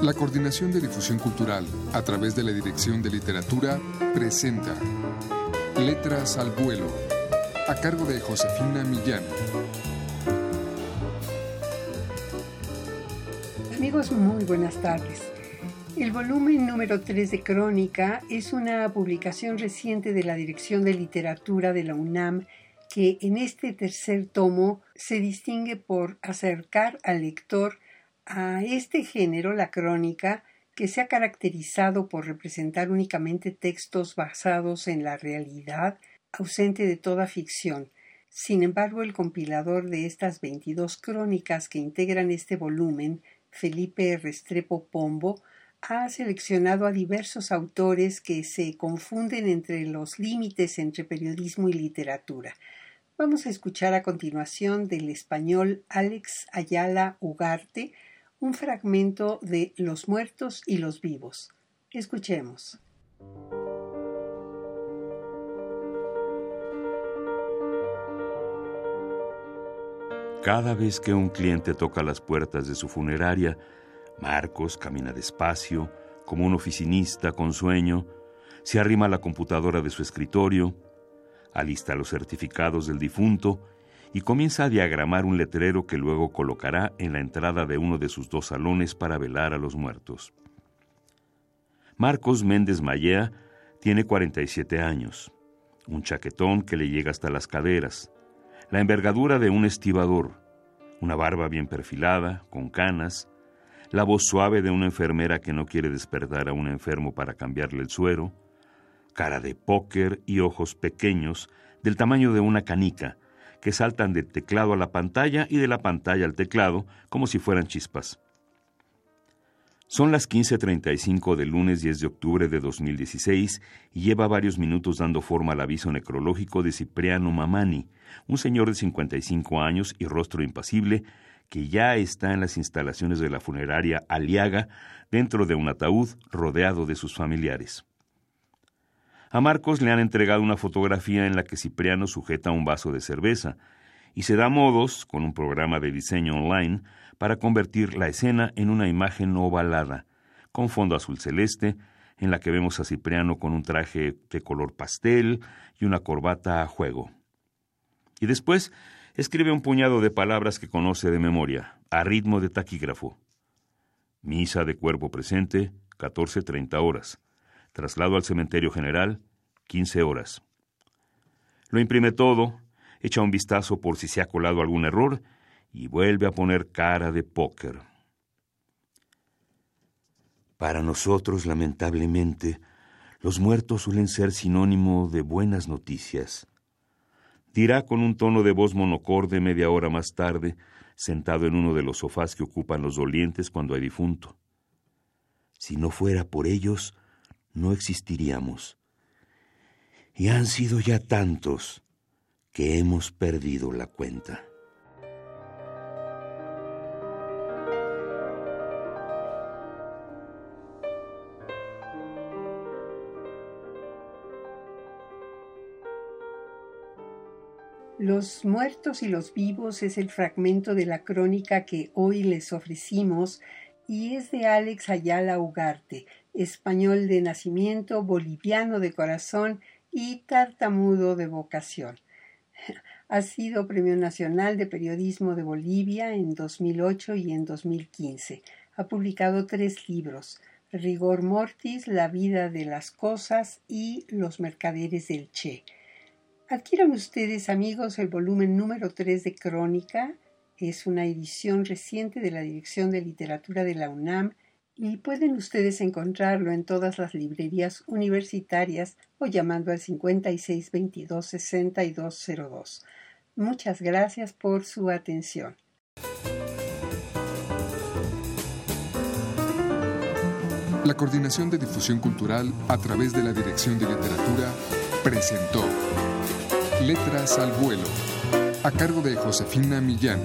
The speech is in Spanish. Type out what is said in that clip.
La Coordinación de Difusión Cultural, a través de la Dirección de Literatura, presenta Letras al Vuelo, a cargo de Josefina Millán. Amigos, muy buenas tardes. El volumen número 3 de Crónica es una publicación reciente de la Dirección de Literatura de la UNAM que en este tercer tomo se distingue por acercar al lector a este género, la crónica, que se ha caracterizado por representar únicamente textos basados en la realidad, ausente de toda ficción. Sin embargo, el compilador de estas 22 crónicas que integran este volumen, Felipe Restrepo Pombo, ha seleccionado a diversos autores que se confunden entre los límites entre periodismo y literatura. Vamos a escuchar a continuación del español Alex Ayala Ugarte, un fragmento de Los muertos y los vivos. Escuchemos. Cada vez que un cliente toca las puertas de su funeraria, Marcos camina despacio, como un oficinista con sueño, se arrima a la computadora de su escritorio, alista los certificados del difunto y comienza a diagramar un letrero que luego colocará en la entrada de uno de sus dos salones para velar a los muertos. Marcos Méndez Mallea tiene 47 años, un chaquetón que le llega hasta las caderas, la envergadura de un estibador, una barba bien perfilada, con canas, la voz suave de una enfermera que no quiere despertar a un enfermo para cambiarle el suero, cara de póker y ojos pequeños del tamaño de una canica, que saltan del teclado a la pantalla y de la pantalla al teclado como si fueran chispas. Son las 15.35 del lunes 10 de octubre de 2016 y lleva varios minutos dando forma al aviso necrológico de Cipriano Mamani, un señor de 55 años y rostro impasible que ya está en las instalaciones de la funeraria Aliaga dentro de un ataúd rodeado de sus familiares. A Marcos le han entregado una fotografía en la que Cipriano sujeta un vaso de cerveza y se da modos, con un programa de diseño online, para convertir la escena en una imagen ovalada, con fondo azul celeste, en la que vemos a Cipriano con un traje de color pastel y una corbata a juego. Y después escribe un puñado de palabras que conoce de memoria, a ritmo de taquígrafo. Misa de cuerpo presente, 14.30 horas. Traslado al cementerio general, 15 horas. Lo imprime todo, echa un vistazo por si se ha colado algún error y vuelve a poner cara de póker. Para nosotros, lamentablemente, los muertos suelen ser sinónimo de buenas noticias. Dirá con un tono de voz monocorde media hora más tarde, sentado en uno de los sofás que ocupan los dolientes cuando hay difunto. Si no fuera por ellos, no existiríamos. Y han sido ya tantos que hemos perdido la cuenta. Los muertos y los vivos es el fragmento de la crónica que hoy les ofrecimos y es de Alex Ayala Ugarte, español de nacimiento, boliviano de corazón y tartamudo de vocación. Ha sido Premio Nacional de Periodismo de Bolivia en 2008 y en 2015. Ha publicado tres libros, Rigor Mortis, La vida de las cosas y Los mercaderes del Che. Adquieran ustedes, amigos, el volumen número 3 de Crónica, es una edición reciente de la Dirección de Literatura de la UNAM y pueden ustedes encontrarlo en todas las librerías universitarias o llamando al 5622-6202. Muchas gracias por su atención. La Coordinación de Difusión Cultural a través de la Dirección de Literatura presentó Letras al Vuelo a cargo de Josefina Millán.